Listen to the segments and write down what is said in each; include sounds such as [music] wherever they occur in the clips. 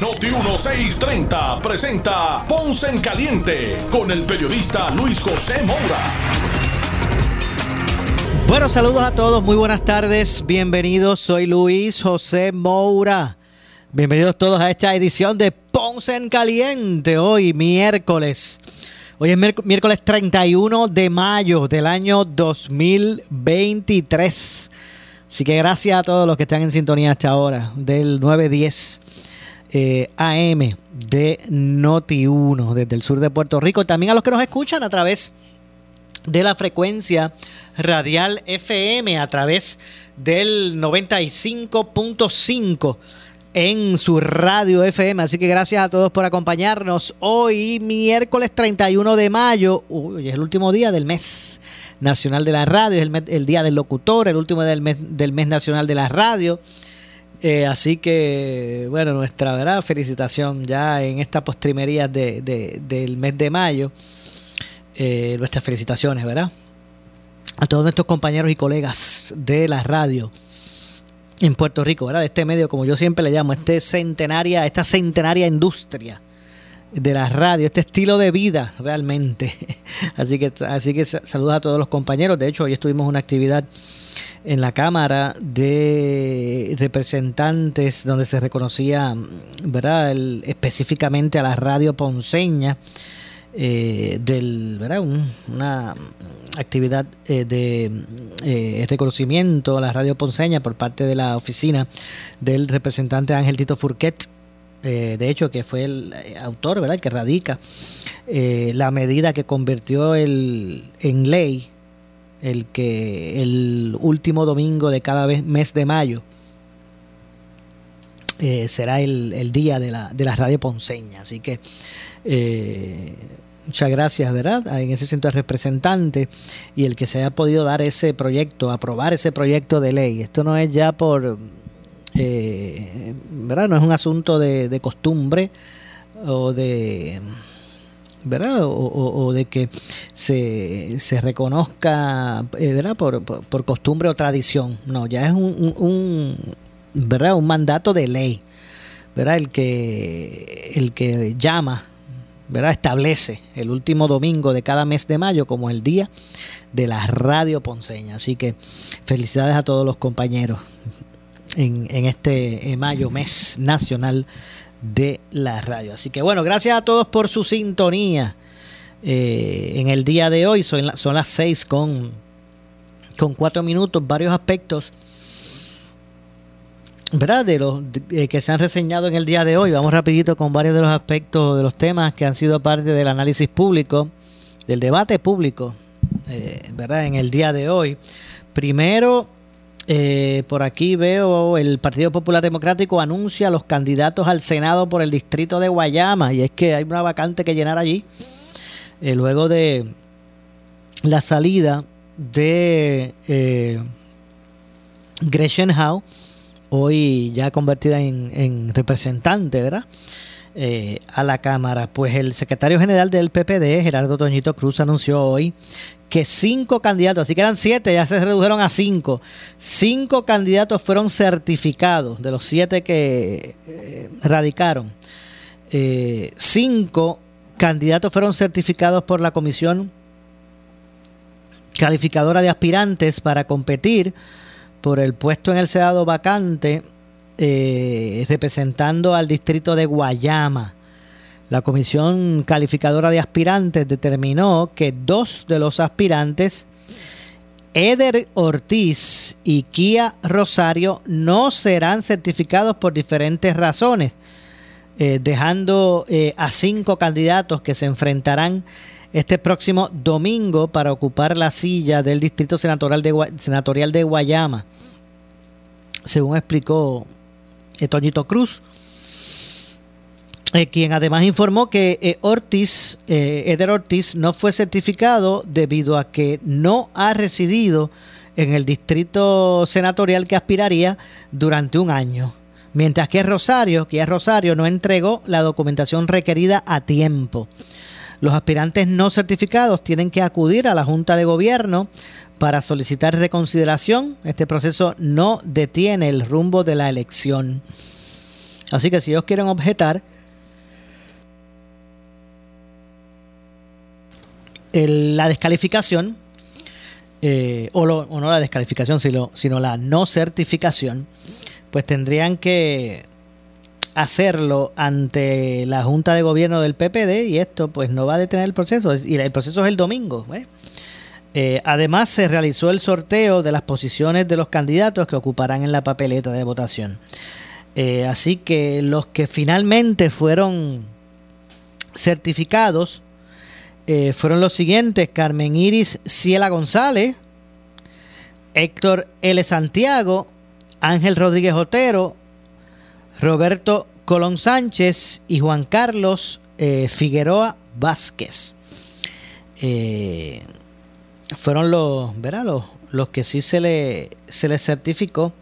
Noti 1630 presenta Ponce en Caliente con el periodista Luis José Moura. Bueno, saludos a todos, muy buenas tardes, bienvenidos, soy Luis José Moura. Bienvenidos todos a esta edición de Ponce en Caliente, hoy miércoles. Hoy es miércoles 31 de mayo del año 2023. Así que gracias a todos los que están en sintonía hasta ahora, del 910 eh, AM de Noti1 desde el sur de Puerto Rico. También a los que nos escuchan a través de la frecuencia radial FM, a través del 95.5 en su radio FM. Así que gracias a todos por acompañarnos hoy, miércoles 31 de mayo. Uy, es el último día del mes nacional de la radio, es el, día del locutor, el último día del mes, del mes nacional de la radio. Eh, así que, bueno, nuestra ¿verdad? felicitación ya en esta postrimería de, del mes de mayo. Eh, nuestras felicitaciones, ¿verdad? A todos nuestros compañeros y colegas de la radio en Puerto Rico, ¿verdad? De este medio, como yo siempre le llamo, este centenaria, esta centenaria industria de la radio, este estilo de vida realmente. [laughs] Así que, así que saludos a todos los compañeros. De hecho, hoy estuvimos en una actividad en la Cámara de Representantes donde se reconocía, ¿verdad? específicamente a la radio ponceña. Eh, del, ¿verdad? una actividad eh, de eh, reconocimiento a la radio ponceña por parte de la oficina del representante Ángel Tito Furquet eh, de hecho que fue el eh, autor, ¿verdad?, el que radica eh, la medida que convirtió el, en ley el que el último domingo de cada mes de mayo será el, día de la, de la radio ponceña. Así que muchas gracias, ¿verdad? En ese centro de representante y el que se haya podido dar ese proyecto, aprobar ese proyecto de ley. Esto no es ya por eh, ¿verdad? No es un asunto de, costumbre o de... ¿verdad? O, de que se, se reconozca eh, ¿verdad? Por, por, costumbre o tradición. No, ya es un, un, ¿verdad? un mandato de ley. ¿verdad? El que, el que llama, ¿verdad? establece el último domingo de cada mes de mayo como el día de la radio ponceña. Así que felicidades a todos los compañeros en, este mayo, mes nacional de la radio. Así que bueno, gracias a todos por su sintonía. Eh, en el día de hoy son, son las seis con, con cuatro minutos, varios aspectos. ¿verdad? De los que se han reseñado en el día de hoy. Vamos rapidito con varios de los aspectos de los temas que han sido parte del análisis público, del debate público, eh, ¿verdad? En el día de hoy. Primero, eh, por aquí veo el Partido Popular Democrático anuncia los candidatos al Senado por el distrito de Guayama y es que hay una vacante que llenar allí. Eh, luego de la salida de eh, Gretchen Howe, hoy ya convertida en, representante, ¿verdad? A la Cámara. Pues el secretario general del PPD, Gerardo Toñito Cruz, anunció hoy que cinco candidatos, así que eran siete, ya se redujeron a cinco. Cinco candidatos fueron certificados de los siete que eh, radicaron. Eh, cinco candidatos fueron certificados por la Comisión Calificadora de Aspirantes para competir por el puesto en el Senado vacante eh, representando al distrito de Guayama. La Comisión Calificadora de Aspirantes determinó que dos de los aspirantes, Eder Ortiz y Kia Rosario, no serán certificados por diferentes razones, eh, dejando eh, a cinco candidatos que se enfrentarán este próximo domingo para ocupar la silla del Distrito Senatorial de, Senatorial de Guayama, según explicó Toñito Cruz. quien además informó que Ortiz, Eder Ortiz no fue certificado debido a que no ha residido en el distrito senatorial que aspiraría durante un año. Mientras que Rosario, que es Rosario, no entregó la documentación requerida a tiempo. Los aspirantes no certificados tienen que acudir a la Junta de Gobierno para solicitar reconsideración. Este proceso no detiene el rumbo de la elección. Así que si ellos quieren objetar, la descalificación, eh, o, no la descalificación, sino, sino la no certificación, pues tendrían que hacerlo ante la Junta de Gobierno del PPD y esto pues no va a detener el proceso y el proceso es el domingo. ¿eh? Eh, además se realizó el sorteo de las posiciones de los candidatos que ocuparán en la papeleta de votación. así que los que finalmente fueron certificados eh, fueron los siguientes: Carmen Iris Ciela González, Héctor L. Santiago, Ángel Rodríguez Otero, Roberto Colón Sánchez y Juan Carlos eh, Figueroa Vázquez. Eh, fueron los, Los, los, que sí se le, se certificó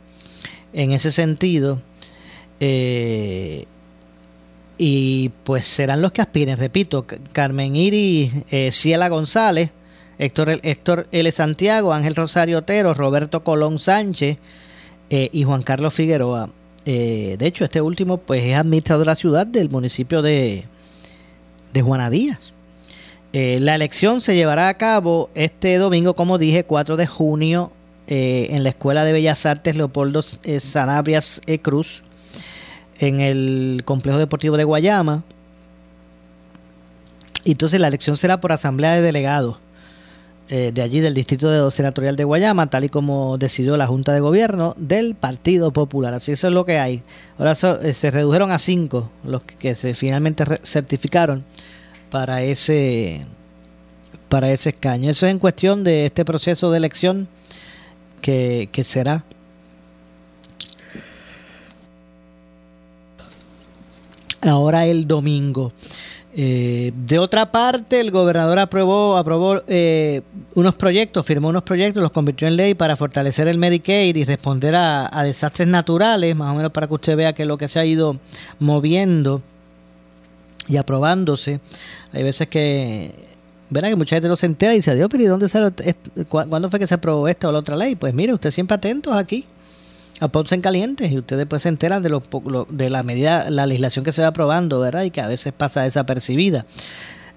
en ese sentido. Y pues serán los que aspiren, repito, Carmen Iris eh, Ciela González, Héctor, Héctor L. Santiago, Ángel Rosario Otero, Roberto Colón Sánchez eh, y Juan Carlos Figueroa. Eh, de hecho, este último pues es administrador de la ciudad del municipio de, de Juana Díaz. la elección se llevará a cabo este domingo, como dije, 4 de junio, en la Escuela de Bellas Artes Leopoldo Sanabrias Cruz en el complejo deportivo de Guayama. Entonces la elección será por asamblea de delegados eh, de allí del distrito de senatorial de Guayama, tal y como decidió la Junta de Gobierno del Partido Popular. Así eso es lo que hay. Ahora eh, se redujeron a cinco los que, se finalmente certificaron para ese para ese escaño. Eso es en cuestión de este proceso de elección que, que será ahora el domingo. Eh, de otra parte, el gobernador aprobó, aprobó eh, unos proyectos, firmó unos proyectos, los convirtió en ley para fortalecer el Medicaid y responder a, desastres naturales, más o menos para que usted vea que lo que se ha ido moviendo y aprobándose. Hay veces que, verá que mucha gente no se entera y dice, Dios, pero ¿y dónde sale, cuándo fue que se aprobó esta o la otra ley? Pues mire, usted siempre atentos aquí a Ponce en Caliente y ustedes pues se enteran de, lo, de la medida, la legislación que se va aprobando, ¿verdad? Y que a veces pasa desapercibida.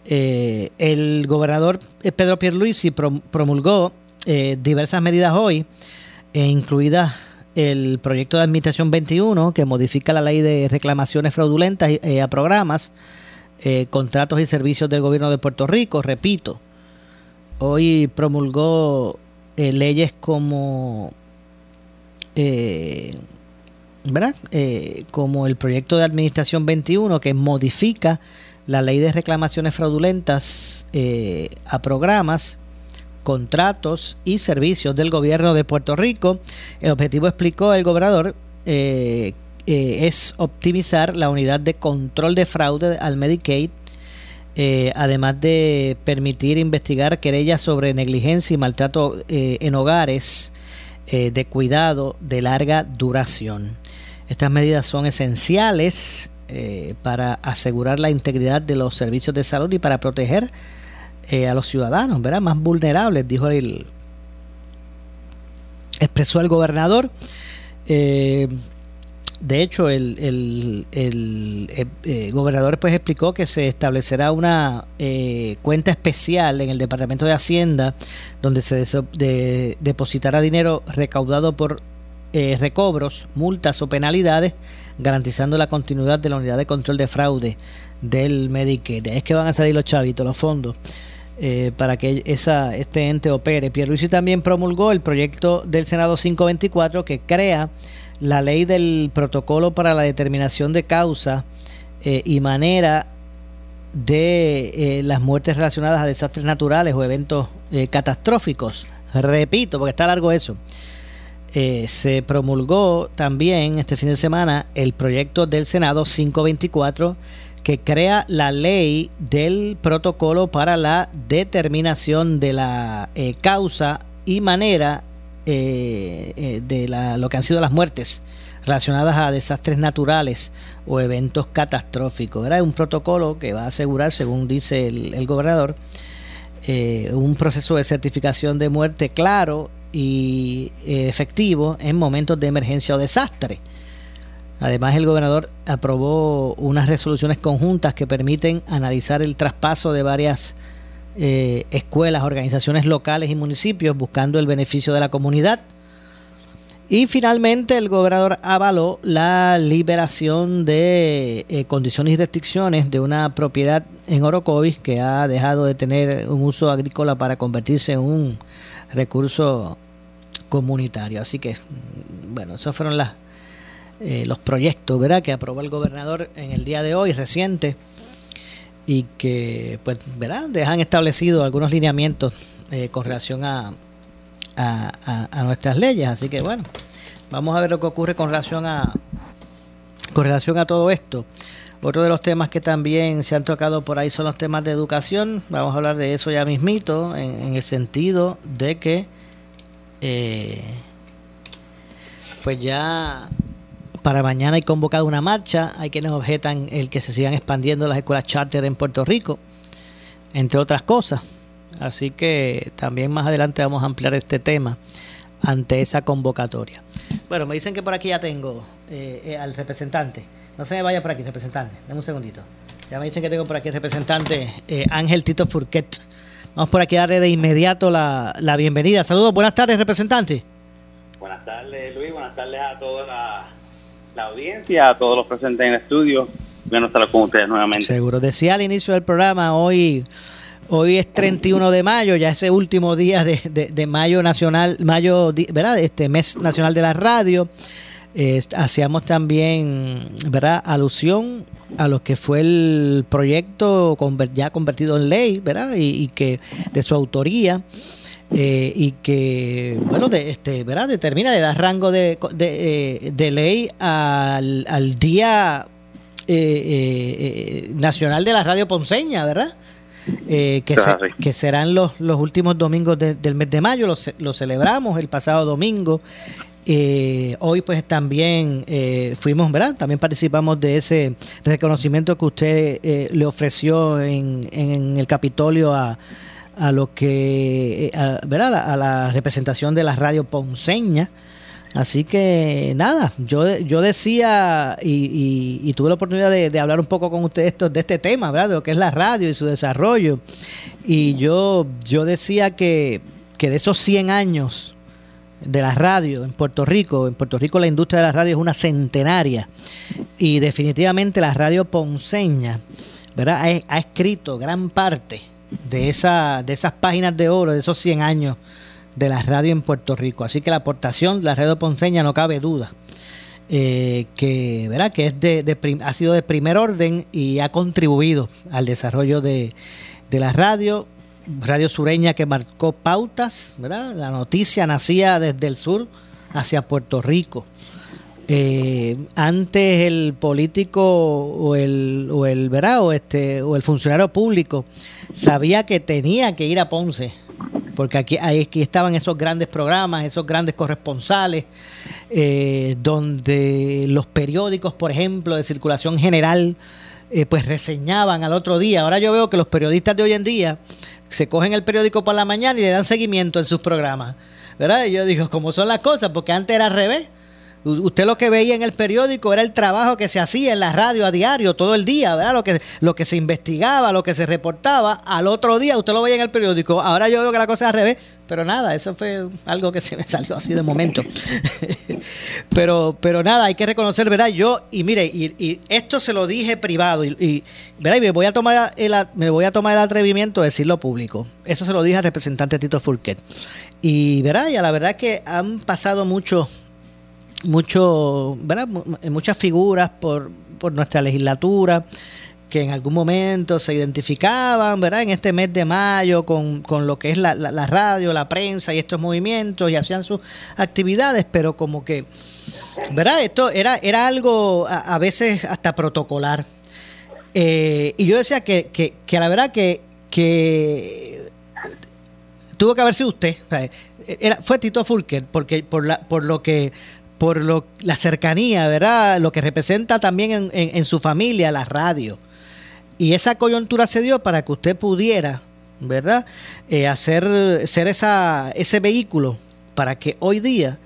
Eh, el gobernador eh, Pedro Pierluisi promulgó eh, diversas medidas hoy, incluidas el proyecto de Administración 21, que modifica la ley de reclamaciones fraudulentas a programas, contratos y servicios del gobierno de Puerto Rico. Repito, hoy promulgó leyes como eh, ¿verdad? Eh, como el proyecto de Administración 21 que modifica la ley de reclamaciones fraudulentas eh, a programas, contratos y servicios del gobierno de Puerto Rico. El objetivo, explicó el gobernador, es optimizar la unidad de control de fraude al Medicaid, además de permitir investigar querellas sobre negligencia y maltrato en hogares eh, de cuidado de larga duración. Estas medidas son esenciales eh, para asegurar la integridad de los servicios de salud y para proteger eh, a los ciudadanos, ¿verdad? Más vulnerables, dijo él. Expresó el gobernador. De hecho, el, el, eh, eh, gobernador pues explicó que se establecerá una eh, cuenta especial en el Departamento de Hacienda donde se depositará dinero recaudado por recobros, multas o penalidades, garantizando la continuidad de la unidad de control de fraude del Medicaid. Es que van a salir los chavitos, los fondos. para que esa, este ente opere. Pierluisi también promulgó el proyecto del Senado 524 que crea la ley del protocolo para la determinación de causa eh, y manera de eh, las muertes relacionadas a desastres naturales o eventos eh, catastróficos. Repito, porque está largo eso. se promulgó también este fin de semana el proyecto del Senado 524 que crea la ley del protocolo para la determinación de la causa y manera eh, eh, de la, lo que han sido las muertes relacionadas a desastres naturales o eventos catastróficos. Era un protocolo que va a asegurar, según dice el, gobernador, un proceso de certificación de muerte claro y efectivo en momentos de emergencia o desastre. Además, el gobernador aprobó unas resoluciones conjuntas que permiten analizar el traspaso de varias eh, escuelas, organizaciones locales y municipios buscando el beneficio de la comunidad. Y finalmente el gobernador avaló la liberación de eh, condiciones y restricciones de una propiedad en Orocovis que ha dejado de tener un uso agrícola para convertirse en un recurso comunitario. Así que, mm, bueno, esas fueron las eh, los proyectos ¿verdad? que aprobó el gobernador en el día de hoy, reciente, y que pues ¿verdad? dejan establecidos algunos lineamientos eh, con relación a, a, nuestras leyes. Así que bueno, vamos a ver lo que ocurre con relación a con relación a todo esto. Otro de los temas que también se han tocado por ahí son los temas de educación. Vamos a hablar de eso ya mismito, en, el sentido de que eh, pues ya para mañana hay convocado una marcha. Hay quienes objetan el que se sigan expandiendo las escuelas charter en Puerto Rico, entre otras cosas. Así que también más adelante vamos a ampliar este tema ante esa convocatoria. Bueno, me dicen que por aquí ya tengo eh, eh, al representante. No se me vaya por aquí, representante. Dame un segundito. Ya me dicen que tengo por aquí el representante eh, Ángel Tito Furquet. Vamos por aquí a darle de inmediato la, la bienvenida. Saludos, buenas tardes, representante. Buenas tardes, Luis. Buenas tardes a toda la audiencia, a todos los presentes en el estudio. Bueno estar con ustedes nuevamente. Seguro. Decía al inicio del programa, hoy hoy es 31 de mayo, ya ese último día de, mayo nacional, mayo, ¿verdad? Este mes nacional de la radio. hacíamos también, ¿verdad? Alusión a lo que fue el proyecto ya convertido en ley, ¿verdad? Y que de su autoría eh, y que, bueno, de, este, ¿verdad? determina, le da rango de, de, eh, ley al, al Día eh, Nacional de la Radio Ponceña, ¿verdad? que, que serán los, los últimos domingos del mes de mayo, lo, celebramos el pasado domingo. hoy pues también fuimos, ¿verdad? También participamos de ese reconocimiento que usted le ofreció en, en el Capitolio a, a lo que, eh, ¿verdad? A la representación de la radio ponceña. Así que nada, yo, yo decía y, tuve la oportunidad de, hablar un poco con ustedes de este tema, ¿verdad? De lo que es la radio y su desarrollo. Y yo, yo decía que, que de esos 100 años de la radio en Puerto Rico, en Puerto Rico la industria de la radio es una centenaria y definitivamente la radio ponceña, ¿verdad? ha escrito gran parte de, esa, de esas páginas de oro, de esos 100 años de la radio en Puerto Rico. Así que la aportación de la radio ponceña no cabe duda. Eh, que, ¿verdad? que es de, ha sido de primer orden y ha contribuido al desarrollo de, la radio, radio sureña que marcó pautas, ¿verdad? la noticia nacía desde el sur hacia Puerto Rico. Eh, antes el político o el, o el, ¿verdad? O este, o el funcionario público sabía que tenía que ir a Ponce, porque aquí, aquí estaban esos grandes programas, esos grandes corresponsales, eh, donde los periódicos, por ejemplo, de circulación general, eh, pues reseñaban al otro día. Ahora yo veo que los periodistas de hoy en día se cogen el periódico por la mañana y le dan seguimiento en sus programas. ¿Verdad? Y yo digo, ¿cómo son las cosas? Porque antes era al revés. Usted lo que veía en el periódico era el trabajo que se hacía en la radio a diario, todo el día, ¿verdad? Lo que, lo que se investigaba, lo que se reportaba. Al otro día usted lo veía en el periódico. Ahora yo veo que la cosa es al revés. Pero nada, eso fue algo que se me [laughs] salió así de momento. [laughs] pero, pero nada, hay que reconocer, ¿verdad? Yo, y mire, y, esto se lo dije privado, y, ¿verdad? Y me voy a tomar el, me voy a tomar el atrevimiento de decirlo público. Eso se lo dije al representante Tito Furquet. Y, ¿verdad? Y la verdad que han pasado muchos mucho, muchas figuras por, por nuestra legislatura que en algún momento se identificaban, ¿verdad? En este mes de mayo con, con lo que es la, la, radio, la prensa y estos movimientos y hacían sus actividades, pero como que, ¿verdad? Esto era, era algo a, veces hasta protocolar. Eh, y yo decía que, que, que la verdad que, que tuvo que haber sido usted. era, fue Tito Fulker, porque por, la, por lo que por lo, la cercanía, ¿verdad? Lo que representa también en, en, su familia, la radio. Y esa coyuntura se dio para que usted pudiera, ¿verdad? Eh, hacer ser esa, ese vehículo para que hoy día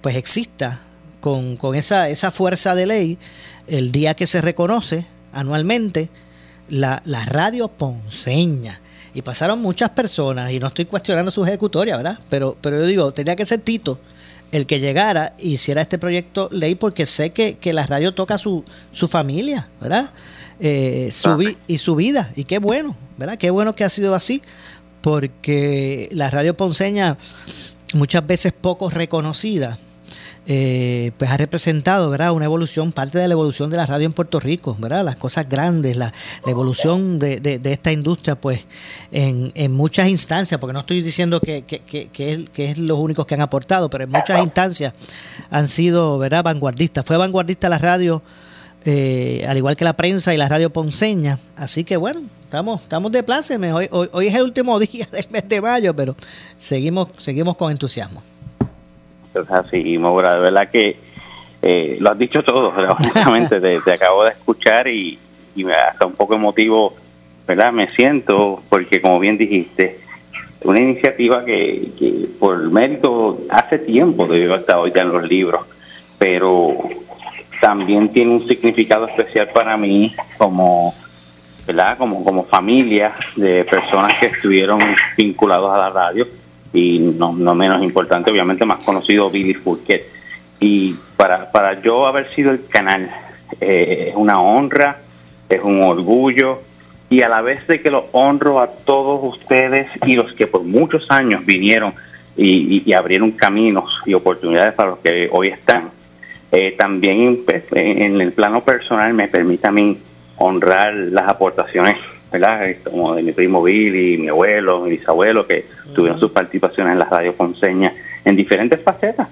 pues exista con, con esa, esa fuerza de ley el día que se reconoce anualmente la, la radio ponceña. Y pasaron muchas personas, y no estoy cuestionando su ejecutoria, ¿verdad? Pero, pero yo digo, tenía que ser Tito el que llegara y hiciera este proyecto ley porque sé que, la radio toca su, su familia, ¿verdad? Eh, su y su vida, y qué bueno, ¿verdad? Qué bueno que ha sido así, porque la radio ponceña muchas veces poco reconocida, eh, pues ha representado ¿verdad? una evolución, parte de la evolución de la radio en Puerto Rico, ¿verdad? las cosas grandes, la, evolución de, de, esta industria pues en, en, muchas instancias, porque no estoy diciendo que, que, que, es, que es los únicos que han aportado, pero en muchas instancias han sido ¿verdad? vanguardistas. Fue vanguardista la radio, eh, al igual que la prensa y la radio ponceña, así que bueno, estamos, estamos de pláceme. Hoy, hoy, hoy es el último [laughs] día del mes de mayo, pero seguimos, seguimos con entusiasmo es así, Maura, de verdad que eh, lo has dicho todo, [laughs] honestamente, te, acabo de escuchar y, y hasta un poco emotivo, ¿verdad? Me siento, porque como bien dijiste, una iniciativa que, por mérito hace tiempo debió estar hoy en los libros, pero también tiene un significado especial para mí como ¿verdad? Como, como familia de personas que estuvieron vinculados a la radio y no, no menos importante, obviamente más conocido Billy Fourquet. Y para, para yo haber sido el canal, eh, es una honra, es un orgullo, y a la vez de que lo honro a todos ustedes y los que por muchos años vinieron y, abrieron caminos y oportunidades para los que hoy están, eh, también pues, en el plano personal me permite a mí honrar las aportaciones ¿verdad? Como de mi primo Billy, mi abuelo, mi bisabuelo, que tuvieron sus participaciones en la radio Ponceña en diferentes facetas.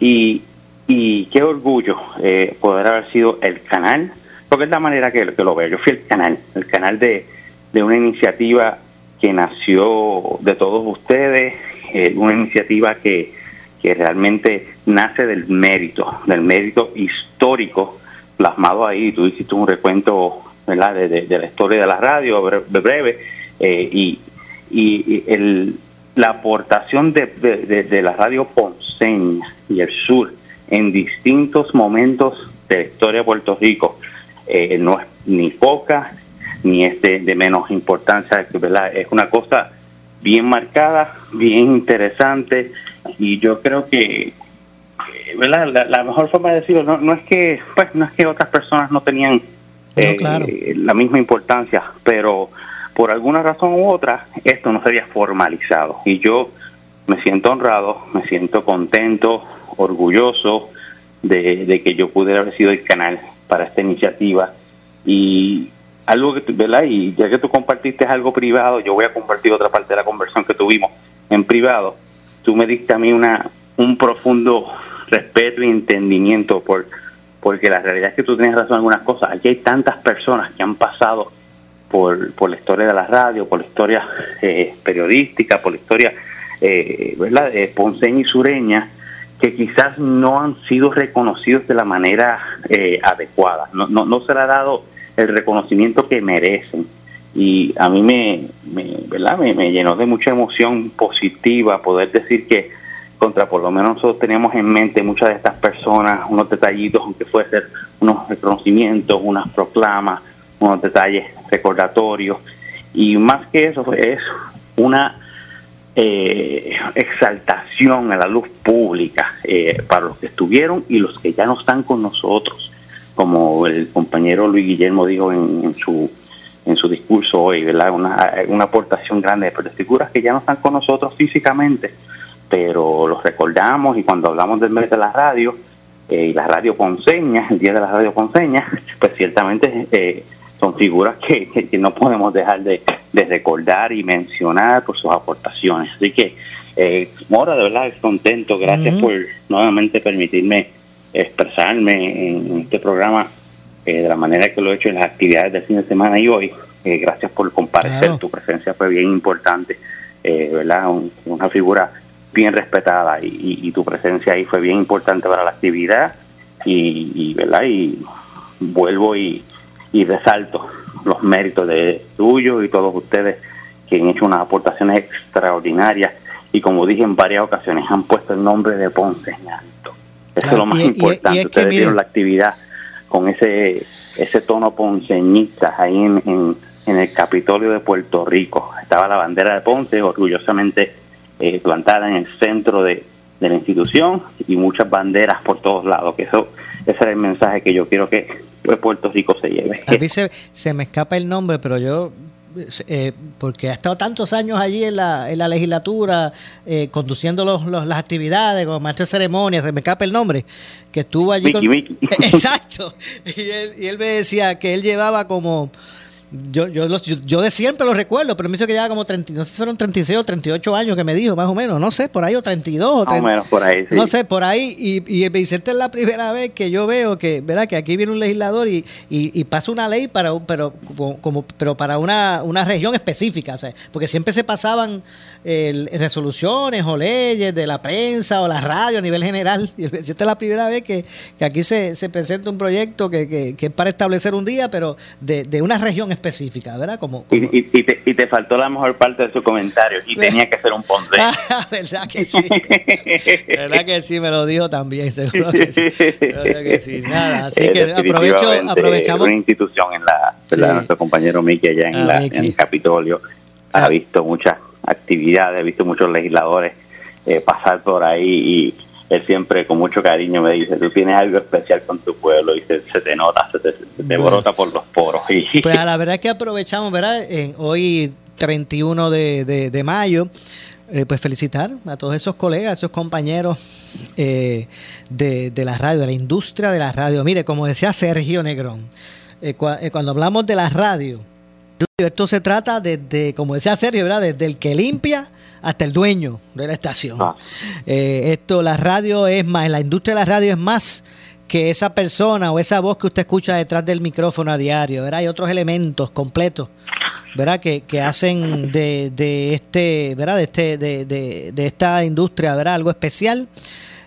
Y, y qué orgullo eh, poder haber sido el canal, porque es la manera que, que, lo veo. Yo fui el canal, el canal de, de una iniciativa que nació de todos ustedes, eh, una iniciativa que, que realmente nace del mérito, del mérito histórico plasmado ahí. Tú hiciste un recuento de, la historia de la radio, breve, eh, y, y la aportación de, la radio ponceña y el sur en distintos momentos de la historia de Puerto Rico eh, no es ni poca ni es de, menos importancia, ¿verdad? es una cosa bien marcada, bien interesante y yo creo que ¿verdad? La, mejor forma de decirlo no, no es que pues no es que otras personas no tenían eh, la misma importancia, pero por alguna razón u otra esto no se había formalizado. Y yo me siento honrado, me siento contento, orgulloso de, que yo pudiera haber sido el canal para esta iniciativa. Y algo que, ¿verdad? Y ya que tú compartiste algo privado, yo voy a compartir otra parte de la conversación que tuvimos en privado. Tú me diste a mí una, un profundo respeto y entendimiento por porque la realidad es que tú tienes razón en algunas cosas. Aquí hay tantas personas que han pasado por, por la historia de la radio, por la historia eh, periodística, por la historia eh, ¿verdad? ponceña y sureña, que quizás no han sido reconocidos de la manera eh, adecuada. No, no, no se le ha dado el reconocimiento que merecen. Y a mí me, ¿verdad? me, me llenó de mucha emoción positiva poder decir que contra por lo menos nosotros teníamos en mente muchas de estas personas, unos detallitos, aunque fuese unos reconocimientos, unas proclamas, unos detalles recordatorios, y más que eso es una eh, exaltación a la luz pública eh, para los que estuvieron y los que ya no están con nosotros, como el compañero Luis Guillermo dijo en, su en su discurso hoy. Una, una aportación grande, pero figuras que ya no están con nosotros físicamente, pero los recordamos y cuando hablamos del mes de la radio eh, y la radio ponceña, el día de la radio ponceña, [laughs] pues ciertamente eh, son figuras que, [laughs] no podemos dejar de, recordar y mencionar por sus aportaciones. Así que, eh, Mora, de verdad, es contento. Gracias por nuevamente permitirme expresarme en este programa de la manera que lo he hecho en las actividades del fin de semana y hoy. gracias por comparecer, tu presencia fue bien importante, ¿verdad? una figura bien respetada y, tu presencia ahí fue bien importante para la actividad y, ¿verdad? y vuelvo y, y resalto los méritos de tuyo y todos ustedes que han hecho unas aportaciones extraordinarias y como dije en varias ocasiones han puesto el nombre de Ponce en alto. Eso es lo más importante. ustedes vieron la actividad con ese ese tono ponceñista ahí en, en, el Capitolio de Puerto Rico. Estaba la bandera de Ponce orgullosamente eh, plantada en el centro de, de la institución y muchas banderas por todos lados, que eso ese es el mensaje que yo quiero que Puerto Rico se lleve. A mí se, me escapa el nombre, pero yo eh, porque ha estado tantos años allí en la, en la legislatura, eh, conduciendo los, las actividades, como maestro de ceremonias, se me escapa el nombre, que estuvo allí. [laughs] Exacto. Y él, y él me decía que él llevaba como yo, yo, yo, de siempre lo recuerdo, pero me hizo que ya como 30, no sé si fueron 36 o 38 años que me dijo, más o menos, no sé, por ahí, o 32 o 30, Más o menos por ahí, sí. No sé, por ahí. Y, y el Vicente es la primera vez que yo veo que, ¿verdad? Que aquí viene un legislador y, y, pasa una ley para, pero, como, pero para una, una región específica, o sea, porque siempre se pasaban resoluciones o leyes de la prensa o la radio a nivel general. Y esta es la primera vez que, aquí se, se, presenta un proyecto que, que, es para establecer un día, pero de, de una región específica, ¿verdad? Como, Y, y, te, y, te, faltó la mejor parte de su comentario y [laughs] tenía que ser un ponce. [laughs] ¿Verdad que sí? [laughs] ¿Verdad que sí? Me lo dijo también, seguro que sí. que sí. Nada, así que aprovecho, aprovechamos. Una institución en la, nuestro compañero Miki allá en, ah, la, en el Capitolio ha ah. visto muchas actividades, he visto muchos legisladores eh, pasar por ahí y él siempre con mucho cariño me dice, tú tienes algo especial con tu pueblo y se, te nota, se te, brota por los poros. Y... [laughs] Pues a la verdad es que aprovechamos, ¿verdad? En, hoy 31 de, de, mayo, eh, pues felicitar a todos esos colegas, esos compañeros eh, de, de, la radio, de la industria de la radio. Mire, como decía Sergio Negrón, cuando hablamos de la radio, esto se trata desde, como decía Sergio, ¿verdad? Desde el que limpia hasta el dueño de la estación. Ah. Eh, esto, la radio es más, la industria de la radio es más que esa persona o esa voz que usted escucha detrás del micrófono a diario, ¿verdad? Hay otros elementos completos, ¿verdad? Que, que hacen de, de este, ¿verdad? De este, de, de, de esta industria, ¿verdad? Algo especial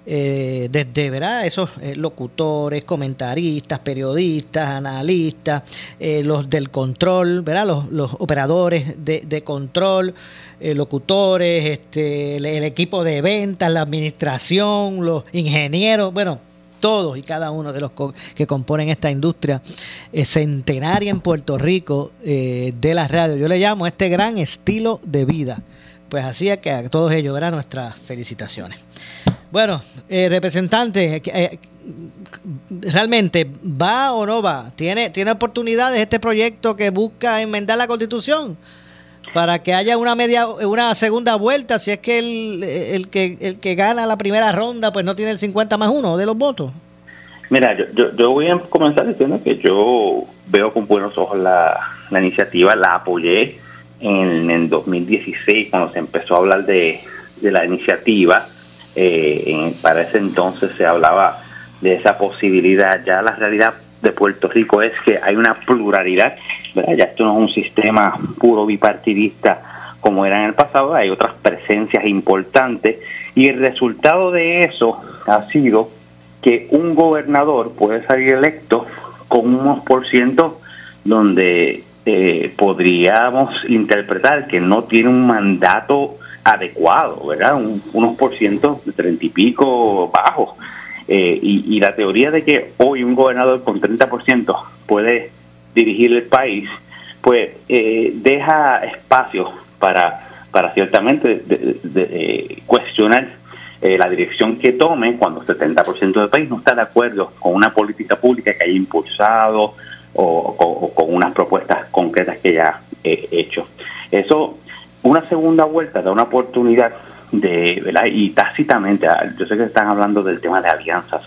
eh, desde ¿verdad? esos eh, locutores, comentaristas, periodistas, analistas, eh, los del control, ¿verdad? Los, operadores de, control, eh, locutores, este, el, equipo de ventas, la administración, los ingenieros, bueno, todos y cada uno de los que componen esta industria centenaria en Puerto Rico de la radio. Yo le llamo este gran estilo de vida. Pues así es que a todos ellos, verán nuestras felicitaciones. Bueno, eh, representante, eh, ¿realmente va o no va? ¿Tiene, ¿Tiene oportunidades este proyecto que busca enmendar la constitución? Para que haya una media, una segunda vuelta, si es que el, el que el que gana la primera ronda, pues no tiene el 50 más uno de los votos. Mira, yo, yo, voy a comenzar diciendo que yo veo con buenos ojos la, la iniciativa, la apoyé en, en 2016 cuando se empezó a hablar de, de la iniciativa eh, para ese entonces se hablaba de esa posibilidad. Ya la realidad de Puerto Rico es que hay una pluralidad, ya esto no es un sistema puro bipartidista como era en el pasado, hay otras presencias importantes y el resultado de eso ha sido que un gobernador puede salir electo con unos por ciento donde eh, podríamos interpretar que no tiene un mandato adecuado, ¿verdad? unos por ciento de treinta y pico bajos. Eh, y, la teoría de que hoy un gobernador con 30% puede dirigir el país, pues eh, deja espacio para, para ciertamente de, cuestionar eh, la dirección que tome cuando el 70% del país no está de acuerdo con una política pública que haya impulsado o, o con unas propuestas concretas que haya hecho. Eso una segunda vuelta da una oportunidad de. Y tácitamente, ah, yo sé que están hablando del tema de alianzas.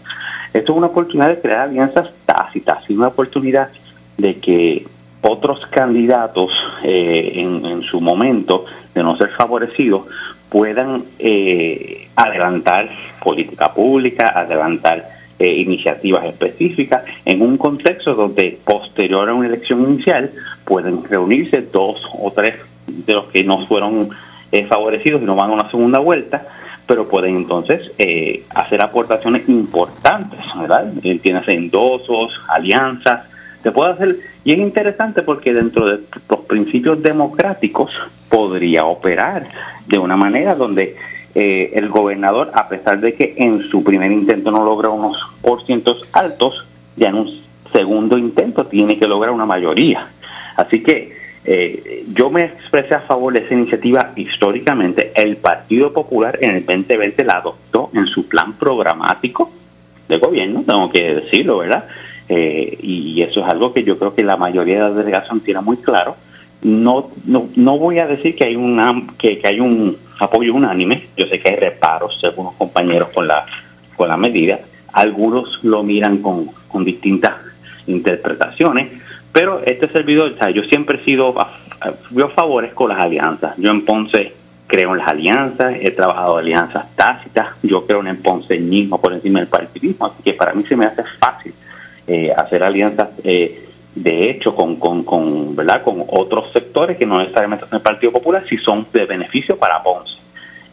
Esto es una oportunidad de crear alianzas tácitas y una oportunidad de que otros candidatos eh, en, su momento de no ser favorecidos puedan eh, adelantar política pública, adelantar eh, iniciativas específicas en un contexto donde posterior a una elección inicial pueden reunirse dos o tres de los que no fueron eh, favorecidos y no van a una segunda vuelta, pero pueden entonces eh, hacer aportaciones importantes, ¿verdad? Tienes endosos, alianzas, se puede hacer, y es interesante porque dentro de los principios democráticos podría operar de una manera donde eh, el gobernador, a pesar de que en su primer intento no logra unos porcientos altos, ya en un segundo intento tiene que lograr una mayoría. Así que eh, yo me expresé a favor de esa iniciativa históricamente. El Partido Popular en el 2020 la adoptó en su plan programático de gobierno, tengo que decirlo, ¿verdad? Eh, y eso es algo que yo creo que la mayoría de la delegación tiene muy claro. No, no, no voy a decir que hay una que, hay un apoyo unánime. Yo sé que hay reparos de algunos compañeros con la con la medida. Algunos lo miran con, con distintas interpretaciones pero este servidor, yo siempre he sido, yo favorezco las alianzas. Yo en Ponce creo en las alianzas, he trabajado alianzas tácitas, yo creo en el ponceñismo por encima del partidismo, así que para mí se me hace fácil eh, hacer alianzas eh, de hecho con, con, con, ¿verdad? con otros sectores que no necesariamente son el Partido Popular, si son de beneficio para Ponce.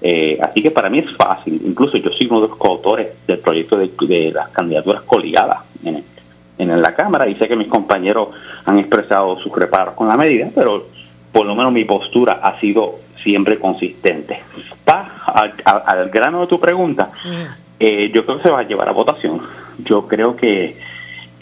Eh, así que para mí es fácil, incluso yo soy uno de los coautores del proyecto de, de las candidaturas coligadas en, en la Cámara y sé que mis compañeros han expresado sus reparos con la medida, pero por lo menos mi postura ha sido siempre consistente. Pa, al, grano de tu pregunta, eh, yo creo que se va a llevar a votación. Yo creo que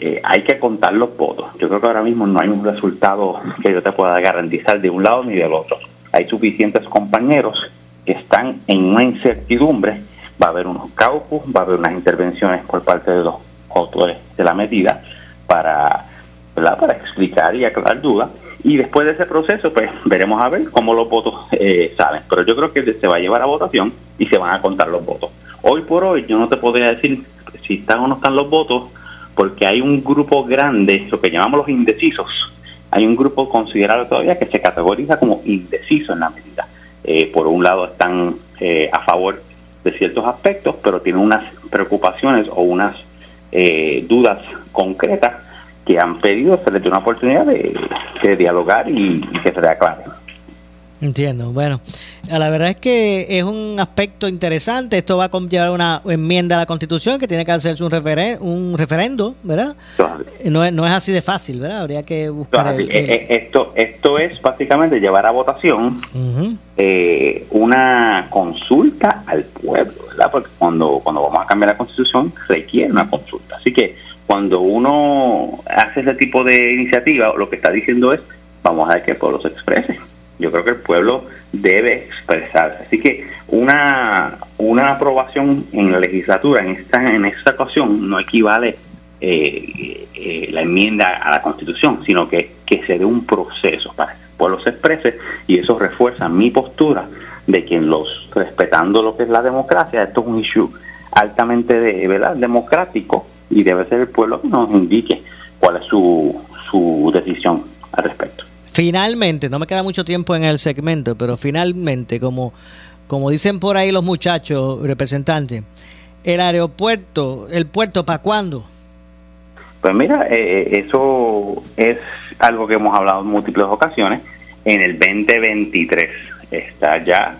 eh, hay que contar los votos. Yo creo que ahora mismo no hay un resultado que yo te pueda garantizar de un lado ni del otro. Hay suficientes compañeros que están en una incertidumbre. Va a haber unos caucus, va a haber unas intervenciones por parte de los autores de la medida para, para explicar y aclarar dudas. Y después de ese proceso, pues veremos a ver cómo los votos eh, salen. Pero yo creo que se va a llevar a votación y se van a contar los votos. Hoy por hoy yo no te podría decir si están o no están los votos, porque hay un grupo grande, lo que llamamos los indecisos. Hay un grupo considerado todavía que se categoriza como indeciso en la medida. Eh, por un lado están eh, a favor de ciertos aspectos, pero tienen unas preocupaciones o unas eh, dudas concretas que han pedido se les dé una oportunidad de, dialogar y, que se le aclare. Entiendo. Bueno, la verdad es que es un aspecto interesante. Esto va a llevar una enmienda a la Constitución que tiene que hacerse un, referen un referendo, ¿verdad? No es, no es así de fácil, ¿verdad? Habría que buscar. Eh, eh, esto, esto es básicamente llevar a votación eh, una consulta al pueblo, ¿verdad? Porque cuando, cuando vamos a cambiar la Constitución requiere una consulta. Así que cuando uno hace ese tipo de iniciativa, lo que está diciendo es, vamos a ver que el pueblo se exprese yo creo que el pueblo debe expresarse. Así que una, una aprobación en la legislatura en esta, en esta ocasión no equivale eh, eh, la enmienda a la constitución, sino que, que se dé un proceso para que el pueblo se exprese y eso refuerza mi postura de que los respetando lo que es la democracia, esto es un issue altamente de, ¿verdad? democrático y debe ser el pueblo que nos indique cuál es su, su decisión al respecto. Finalmente, no me queda mucho tiempo en el segmento, pero finalmente, como, como dicen por ahí los muchachos representantes, el aeropuerto, el puerto, ¿para cuándo? Pues mira, eh, eh, eso es algo que hemos hablado en múltiples ocasiones. En el 2023 está ya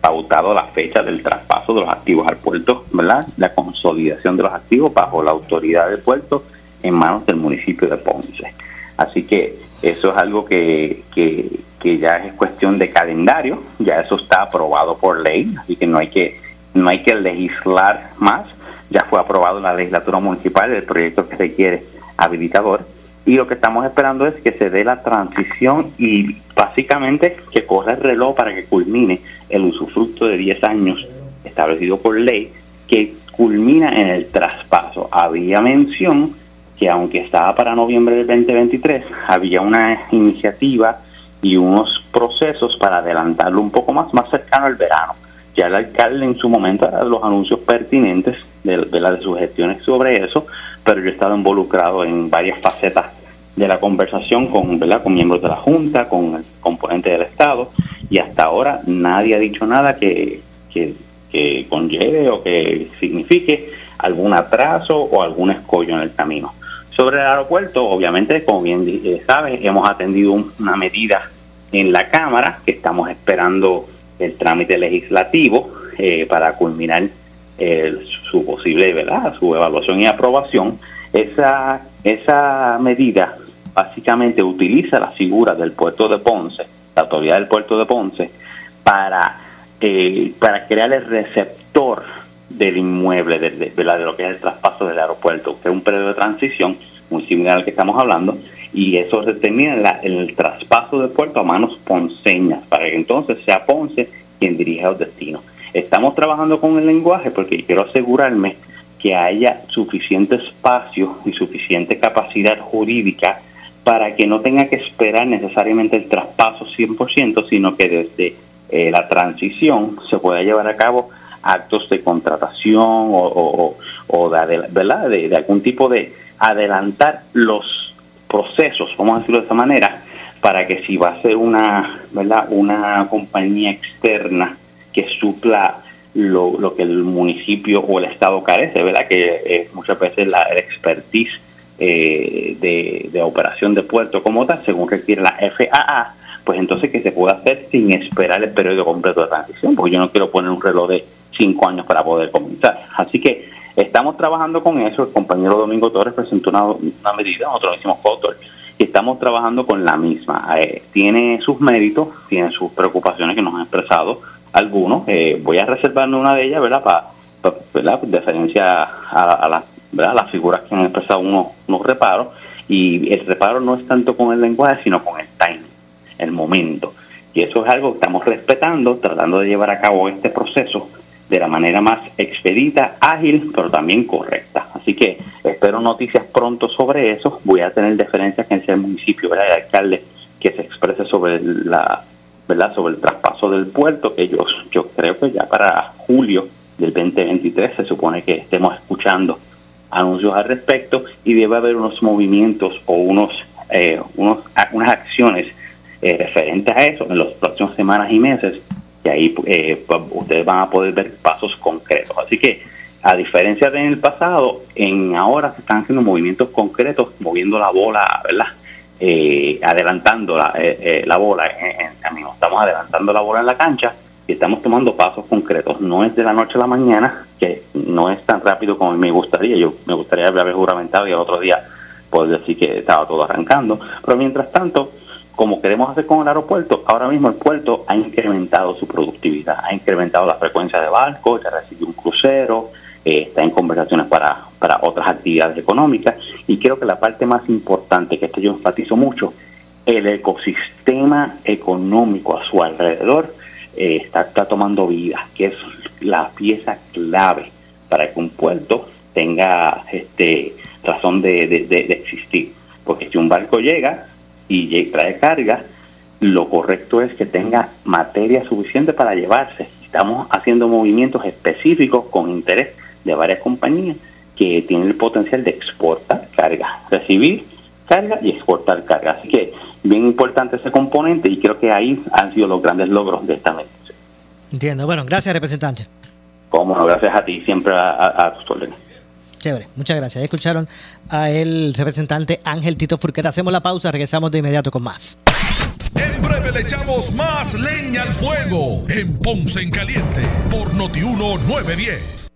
pautado la fecha del traspaso de los activos al puerto, ¿verdad? La consolidación de los activos bajo la autoridad del puerto en manos del municipio de Ponce. Así que eso es algo que, que, ya es cuestión de calendario, ya eso está aprobado por ley, así que no hay que, no hay que legislar más, ya fue aprobado en la legislatura municipal el proyecto que requiere habilitador y lo que estamos esperando es que se dé la transición y básicamente que corra el reloj para que culmine el usufructo de 10 años establecido por ley que culmina en el traspaso. Había mención que aunque estaba para noviembre del 2023, había una iniciativa y unos procesos para adelantarlo un poco más, más cercano al verano. Ya el alcalde en su momento hará los anuncios pertinentes de, de, de sus gestiones sobre eso, pero yo he estado involucrado en varias facetas de la conversación con, ¿verdad? con miembros de la Junta, con el componente del Estado, y hasta ahora nadie ha dicho nada que que conlleve o que signifique algún atraso o algún escollo en el camino. Sobre el aeropuerto, obviamente, como bien eh, sabes, hemos atendido una medida en la Cámara que estamos esperando el trámite legislativo eh, para culminar su posible, ¿verdad? Su evaluación y aprobación. Esa, esa medida básicamente utiliza la figura del puerto de Ponce, la autoridad del puerto de Ponce, para, eh, para crear el receptor del inmueble, de, de, lo que es el traspaso del aeropuerto, que es un periodo de transición muy similar al que estamos hablando, y eso determina el traspaso del puerto a manos ponceñas, para que entonces sea Ponce quien dirija el destino. Estamos trabajando con el lenguaje porque quiero asegurarme que haya suficiente espacio y suficiente capacidad jurídica para que no tenga que esperar necesariamente el traspaso 100%, sino que desde eh, la transición se pueda llevar a cabo actos de contratación o, de, ¿verdad? De, algún tipo de adelantar los procesos, vamos a decirlo de esta manera, para que si va a ser una, ¿verdad? una compañía externa que supla lo, que el municipio o el Estado carece, ¿verdad? que es muchas veces la expertise eh, de, operación de puerto como tal, según requiere la FAA, pues entonces que se pueda hacer sin esperar el periodo completo de transición, porque yo no quiero poner un reloj de cinco años para poder comenzar. Así que estamos trabajando con eso, el compañero Domingo Torres presentó una, medida, nosotros hicimos fotos, y estamos trabajando con la misma. Eh, tiene sus méritos, tiene sus preocupaciones que nos han expresado algunos, eh, voy a reservarme una de ellas, ¿verdad? Para, ¿verdad? Deferencia a, a las las figuras que han expresado unos, unos reparos, y el reparo no es tanto con el lenguaje, sino con el timing, el momento. Y eso es algo que estamos respetando, tratando de llevar a cabo este proceso de la manera más expedita, ágil, pero también correcta. Así que espero noticias pronto sobre eso. Voy a tener deferencias sea el municipio, ¿verdad? el alcalde que se exprese sobre la, ¿verdad? sobre el traspaso del puerto, que yo, creo que ya para julio del 2023 se supone que estemos escuchando anuncios al respecto y debe haber unos movimientos o unos, eh, unas acciones eh, referentes a eso en las próximas semanas y meses y ahí eh, pues, ustedes van a poder ver pasos concretos. Así que a diferencia de en el pasado, en ahora se están haciendo movimientos concretos, moviendo la bola, ¿verdad? adelantando la, la bola, estamos adelantando la bola en la cancha y estamos tomando pasos concretos. No es de la noche a la mañana, que no es tan rápido como me gustaría. Yo me gustaría haber juramentado y el otro día poder decir que estaba todo arrancando. Pero mientras tanto, como queremos hacer con el aeropuerto, ahora mismo el puerto ha incrementado su productividad, ha incrementado la frecuencia de barcos, ya recibió un crucero, eh, está en conversaciones para, para otras actividades económicas y creo que la parte más importante, que esto yo enfatizo mucho, el ecosistema económico a su alrededor eh, está, está tomando vida, que es la pieza clave para que un puerto tenga este razón de, de, existir. Porque si un barco llega y trae carga, lo correcto es que tenga materia suficiente para llevarse. Estamos haciendo movimientos específicos con interés de varias compañías que tienen el potencial de exportar carga, recibir carga y exportar carga. Así que bien importante ese componente y creo que ahí han sido los grandes logros de esta mesa. Entiendo. Bueno, gracias, representante. Cómo gracias a ti, siempre a, a, a Chévere, muchas gracias. Escucharon a el representante Ángel Tito Furquera. Hacemos la pausa, regresamos de inmediato con más. En breve le echamos más leña al fuego en Ponce en Caliente por Notiuno 910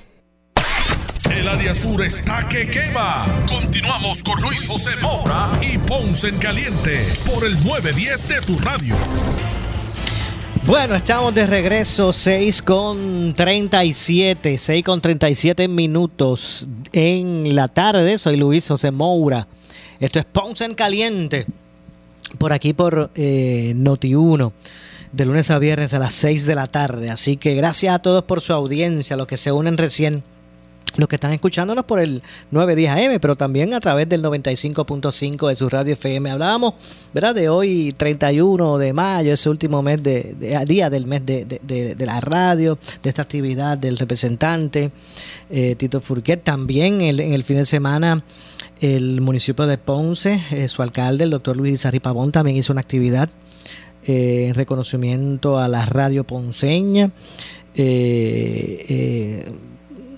El área sur está que quema. Continuamos con Luis José Moura y Ponce en Caliente por el 910 de tu radio. Bueno, estamos de regreso, 6 con 37, 6 con 37 minutos en la tarde. Soy Luis José Moura. Esto es Ponce en Caliente, por aquí por eh, Noti1. de lunes a viernes a las 6 de la tarde. Así que gracias a todos por su audiencia, los que se unen recién los que están escuchándonos por el 910 AM, pero también a través del 95.5 de su radio FM. Hablábamos, ¿verdad?, de hoy, 31 de mayo, ese último mes de, día del mes de, la radio, de esta actividad del representante eh, Tito Furquet. También en el fin de semana, el municipio de Ponce, eh, su alcalde, el doctor Luis Izarri Pavón, también hizo una actividad eh, en reconocimiento a la radio ponceña.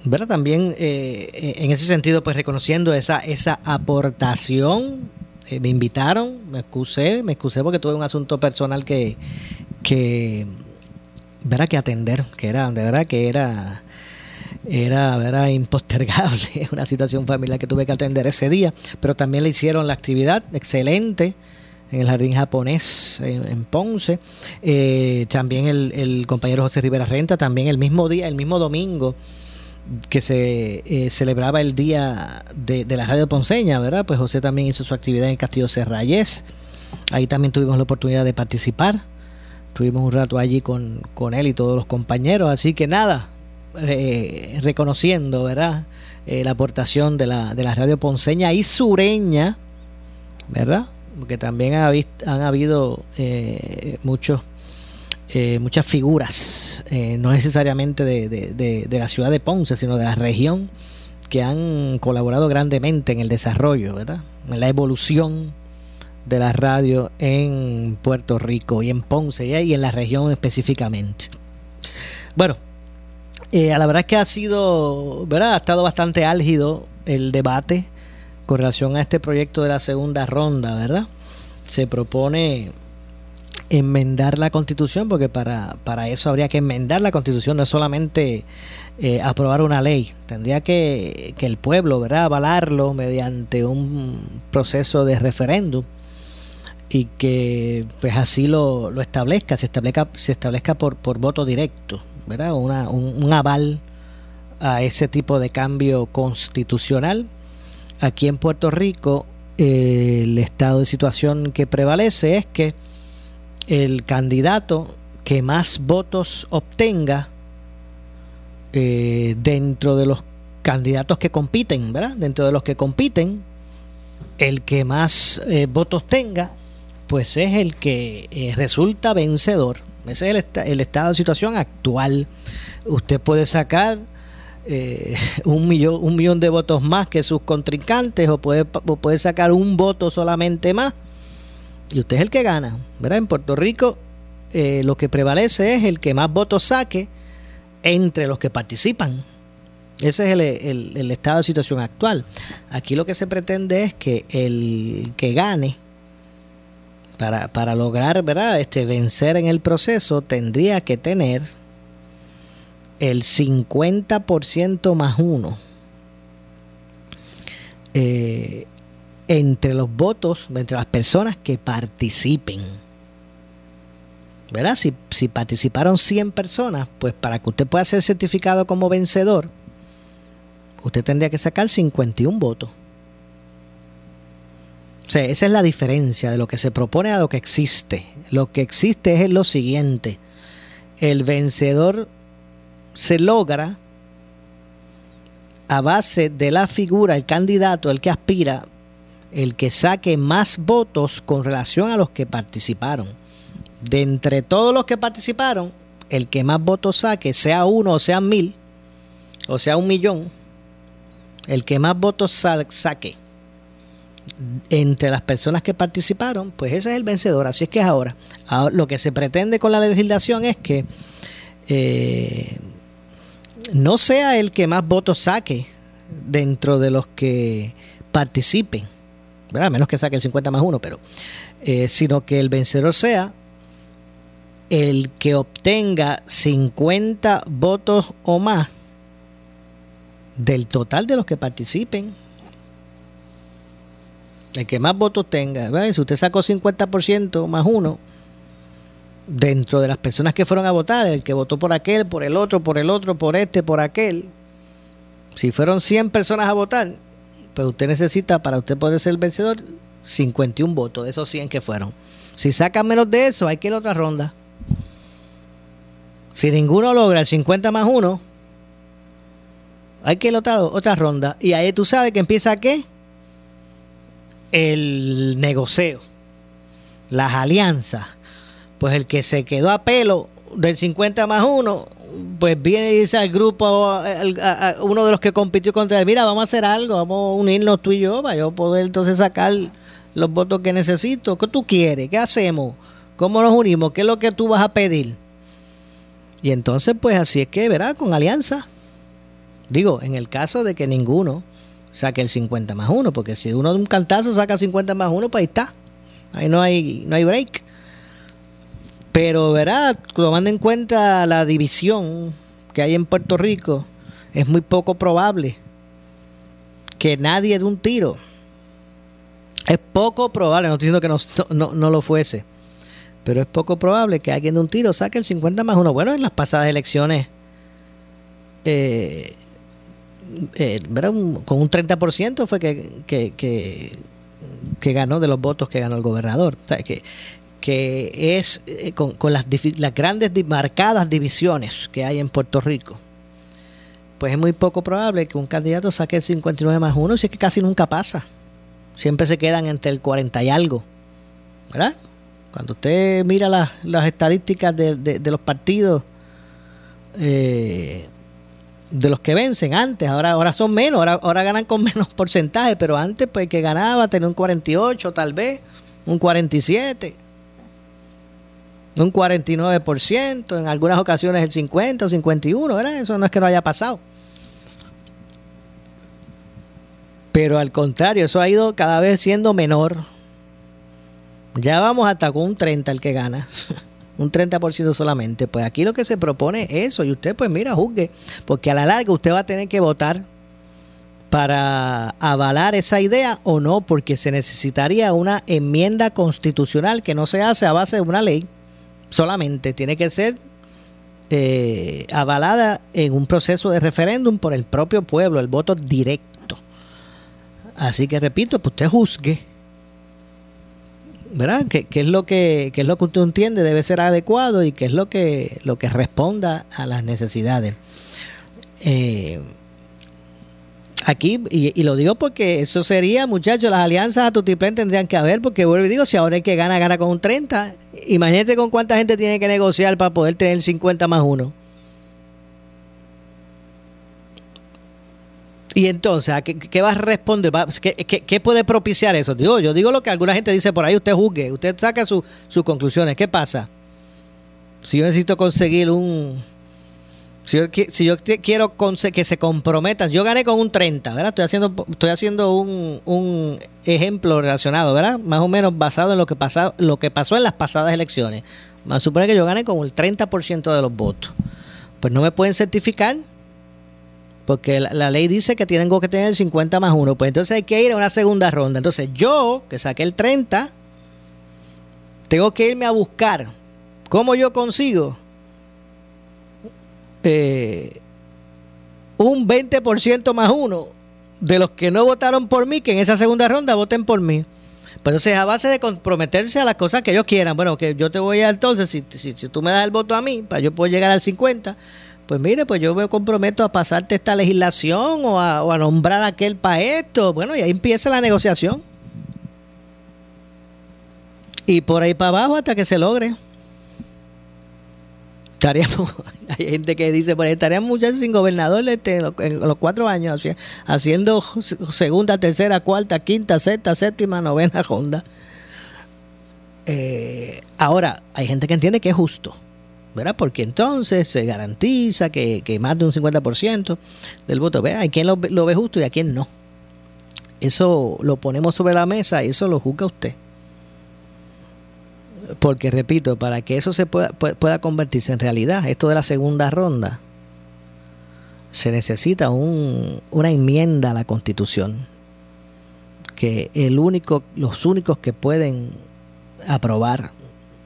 ¿Verdad? También eh, en ese sentido, pues reconociendo esa, esa aportación, eh, me invitaron, me excusé, me excusé porque tuve un asunto personal que, que, que atender, que era, de verdad que era era, era impostergable, [laughs] una situación familiar que tuve que atender ese día, pero también le hicieron la actividad excelente en el jardín japonés en, Ponce, eh, también el, el compañero José Rivera Renta, también el mismo día, el mismo domingo, que se eh, celebraba el día de, la radio ponceña, ¿verdad? Pues José también hizo su actividad en Castillo Serrayes. Ahí también tuvimos la oportunidad de participar. Tuvimos un rato allí con, él y todos los compañeros. Así que nada, eh, reconociendo, ¿verdad? Eh, la aportación de la, de la radio ponceña y sureña, ¿verdad? Porque también han habido muchos eh, muchas figuras, eh, no necesariamente de, la ciudad de Ponce, sino de la región, que han colaborado grandemente en el desarrollo, ¿verdad? en la evolución de la radio en Puerto Rico y en Ponce y en la región específicamente. Bueno, eh, a la verdad es que ha sido, ¿verdad? Ha estado bastante álgido el debate con relación a este proyecto de la segunda ronda, ¿verdad? Se propone enmendar la constitución, porque para, para eso habría que enmendar la constitución, no solamente eh, aprobar una ley, tendría que, que el pueblo ¿verdad? avalarlo mediante un proceso de referéndum y que pues así lo, lo establezca, se establezca, se establezca por, por voto directo, ¿verdad? Una, un, aval a ese tipo de cambio constitucional. Aquí en Puerto Rico eh, el estado de situación que prevalece es que el candidato que más votos obtenga eh, dentro de los candidatos que compiten, ¿verdad? Dentro de los que compiten, el que más eh, votos tenga, pues es el que eh, resulta vencedor. Ese es el, estado de situación actual. Usted puede sacar [laughs] un, millón, un millón de votos más que sus contrincantes o puede, o puede sacar un voto solamente más y usted es el que gana. ¿verdad? En Puerto Rico eh, lo que prevalece es el que más votos saque entre los que participan. Ese es el, estado de situación actual. Aquí lo que se pretende es que el que gane, para, lograr ¿verdad? Este, vencer en el proceso, tendría que tener el 50% más uno. Eh, entre los votos, entre las personas que participen. ¿Verdad? Si, participaron 100 personas, pues para que usted pueda ser certificado como vencedor, usted tendría que sacar 51 votos. O sea, esa es la diferencia de lo que se propone a lo que existe. Lo que existe es lo siguiente. El vencedor se logra a base de la figura, el candidato, el que aspira, el que saque más votos con relación a los que participaron. De entre todos los que participaron, el que más votos saque, sea uno o sea mil, o sea un millón, el que más votos saque entre las personas que participaron, pues ese es el vencedor. Así es que ahora. lo que se pretende con la legislación es que eh, no sea el que más votos saque dentro de los que participen, menos que saque el 50 más 1, pero eh, sino que el vencedor sea el que obtenga 50 votos o más del total de los que participen. El que más votos tenga, si usted sacó 50% más uno, dentro de las personas que fueron a votar, el que votó por aquel, por el otro, por el otro, por este, por aquel, si fueron 100 personas a votar, pues usted necesita, para usted poder ser el vencedor, 51 votos de esos 100 que fueron. Si saca menos de eso, hay que ir a otra ronda. Si ninguno logra el 50 más 1, hay que ir a otra, otra ronda. Y ahí tú sabes que empieza qué? El negocio, las alianzas. Pues el que se quedó a pelo del 50 más 1, pues viene y dice al grupo, a, uno de los que compitió contra él, mira, vamos a hacer algo, vamos a unirnos tú y yo para yo poder entonces sacar los votos que necesito. ¿Qué tú quieres? ¿Qué hacemos? ¿Cómo nos unimos? ¿Qué es lo que tú vas a pedir? Y entonces, pues así es que, verá, con alianza. Digo, en el caso de que ninguno saque el 50 más 1, porque si uno de un cantazo saca 50 más 1, pues ahí está. Ahí no hay, no hay break. Pero, verá, tomando en cuenta la división que hay en Puerto Rico, es muy poco probable que nadie de un tiro. Es poco probable, no estoy diciendo que no, no lo fuese pero es poco probable que alguien de un tiro saque el 50 más 1. Bueno, en las pasadas elecciones, eh, eh, con un 30% fue que, que, que, ganó de los votos que ganó el gobernador. O sea, que, que es eh, con, las, las grandes marcadas divisiones que hay en Puerto Rico. Pues es muy poco probable que un candidato saque el 59 más 1, si es que casi nunca pasa. Siempre se quedan entre el 40 y algo. ¿Verdad? Cuando usted mira las, estadísticas de, los partidos, eh, de los que vencen antes, ahora, ahora son menos, ahora, ahora ganan con [laughs] menos porcentaje, pero antes pues que ganaba tenía un 48 tal vez, un 47, un 49%, en algunas ocasiones el 50 o 51, ¿verdad? Eso no es que no haya pasado. Pero al contrario, eso ha ido cada vez siendo menor ya vamos hasta con un 30 el que gana. [laughs] un 30% solamente. Pues aquí lo que se propone es eso. Y usted, pues mira, juzgue. Porque a la larga usted va a tener que votar para avalar esa idea o no, porque se necesitaría una enmienda constitucional que no se hace a base de una ley solamente. Tiene que ser eh, avalada en un proceso de referéndum por el propio pueblo, el voto directo. Así que repito, pues usted juzgue ¿verdad? ¿Qué, es lo que, es lo que usted entiende debe ser adecuado y qué es lo que, lo que responda a las necesidades? Eh, aquí, y, lo digo porque eso sería, muchachos, las alianzas a Tutiplén tendrían que haber, porque vuelvo y digo, si ahora hay que gana, gana con un 30, imagínate con cuánta gente tiene que negociar para poder tener 50 más uno. Y entonces, ¿qué, qué va a responder? ¿Qué, qué, puede propiciar eso? Digo, yo digo lo que alguna gente dice por ahí, usted juzgue, usted saca sus conclusiones. ¿Qué pasa? Si yo necesito conseguir un... Si yo, quiero que se comprometa, yo gané con un 30, ¿verdad? Estoy haciendo, estoy haciendo un, un ejemplo relacionado, ¿verdad? Más o menos basado en lo que, pasó, lo que pasó en las pasadas elecciones. Vamos a suponer que yo gané con el 30% de los votos. Pues no me pueden certificar porque la, ley dice que tienen que tener el 50 más 1. Pues entonces hay que ir a una segunda ronda. Entonces yo, que saqué el 30, tengo que irme a buscar cómo yo consigo eh, un 20% más 1 de los que no votaron por mí, que en esa segunda ronda voten por mí. Pues entonces, a base de comprometerse a las cosas que ellos quieran, bueno, que yo te voy a entonces, si, si, si tú me das el voto a mí, para yo poder llegar al 50, pues mire, pues yo me comprometo a pasarte esta legislación o a, nombrar a aquel para esto. Bueno, y ahí empieza la negociación. Y por ahí para abajo hasta que se logre. Estaríamos, [laughs] hay gente que dice, pues estaríamos muchachos sin gobernador este, los, cuatro años, haciendo segunda, tercera, cuarta, quinta, sexta, séptima, novena ronda. Eh, ahora, hay gente que entiende que es justo ¿verdad? Porque entonces se garantiza que, más de un 50% del voto, ¿verdad? Hay quien lo, ve justo y a quien no. Eso lo ponemos sobre la mesa y eso lo juzga usted. Porque, repito, para que eso se pueda, pueda convertirse en realidad, esto de la segunda ronda, se necesita un, una enmienda a la Constitución. Que el único, los únicos que pueden aprobar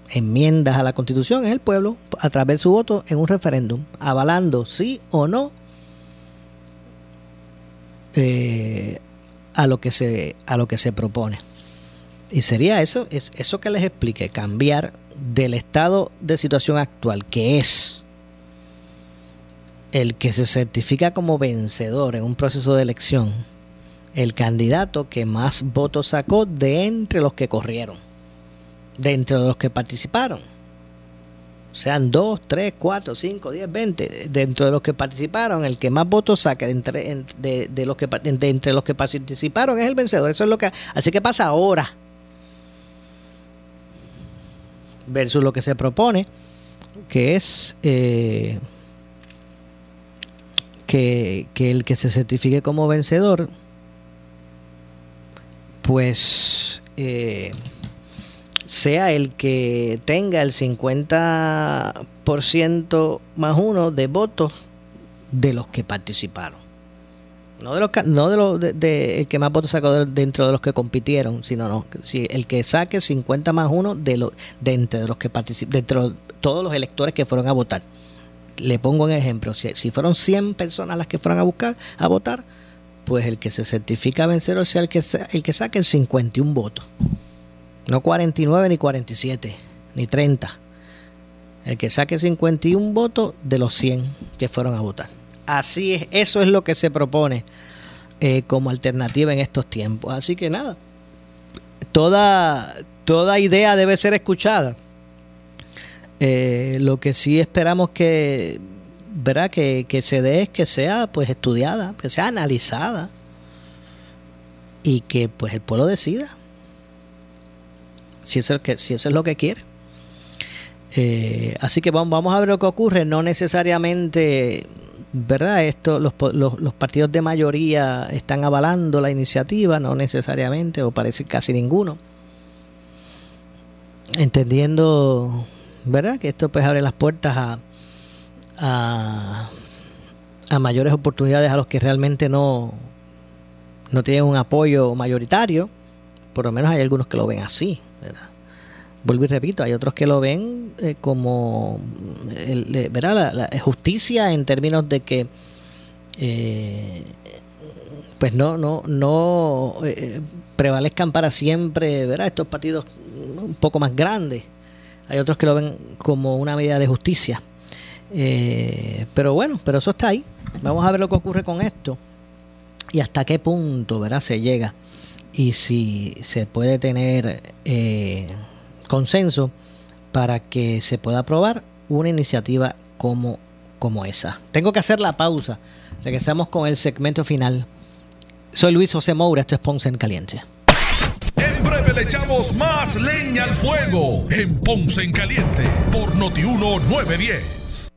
enmiendas a la Constitución es el pueblo a través de su voto en un referéndum, avalando sí o no eh, a lo que se a lo que se propone. Y sería eso, es eso que les explique, cambiar del estado de situación actual, que es el que se certifica como vencedor en un proceso de elección, el candidato que más votos sacó de entre los que corrieron, de entre los que participaron. Sean 2, 3, 4, 5, 10, 20. Dentro de los que participaron, el que más votos saca de entre, de, los que, entre los que participaron es el vencedor. Eso es lo que. Así que pasa ahora. Versus lo que se propone, que es. Eh, que, el que se certifique como vencedor, pues eh, sea el que tenga el 50% más uno de votos de los que participaron. No de los no de, los, de, el que más votos sacó dentro de los que compitieron, sino no, si el que saque 50 más uno de los de entre los que dentro de todos los electores que fueron a votar le pongo un ejemplo, si, si, fueron 100 personas las que fueron a buscar, a votar, pues el que se certifica vencedor sea el que, el que saque 51 votos. No 49 ni 47, ni 30. El que saque 51 votos de los 100 que fueron a votar. Así es, eso es lo que se propone eh, como alternativa en estos tiempos. Así que nada, toda, toda idea debe ser escuchada eh, lo que sí esperamos que, ¿verdad? Que, se dé es que sea pues estudiada, que sea analizada y que pues el pueblo decida si eso es, que, si eso es lo que quiere. Eh, así que vamos, vamos a ver lo que ocurre. No necesariamente, ¿verdad? Esto, los, los, los, partidos de mayoría están avalando la iniciativa, no necesariamente, o parece casi ninguno. Entendiendo ¿verdad? Que esto pues abre las puertas a, a, mayores oportunidades a los que realmente no, no tienen un apoyo mayoritario. Por lo menos hay algunos que lo ven así, ¿verdad? Vuelvo y repito, hay otros que lo ven eh, como ¿verdad? La, justicia en términos de que eh, pues no no no eh, prevalezcan para siempre ¿verdad? estos partidos un poco más grandes hay otros que lo ven como una medida de justicia. Eh, pero bueno, pero eso está ahí. Vamos a ver lo que ocurre con esto y hasta qué punto ¿verdad? se llega y si se puede tener eh, consenso para que se pueda aprobar una iniciativa como, como esa. Tengo que hacer la pausa. Regresamos con el segmento final. Soy Luis José Moura, esto es Ponce en Caliente. En breve le echamos más leña al fuego en Ponce en Caliente por Notiuno 910.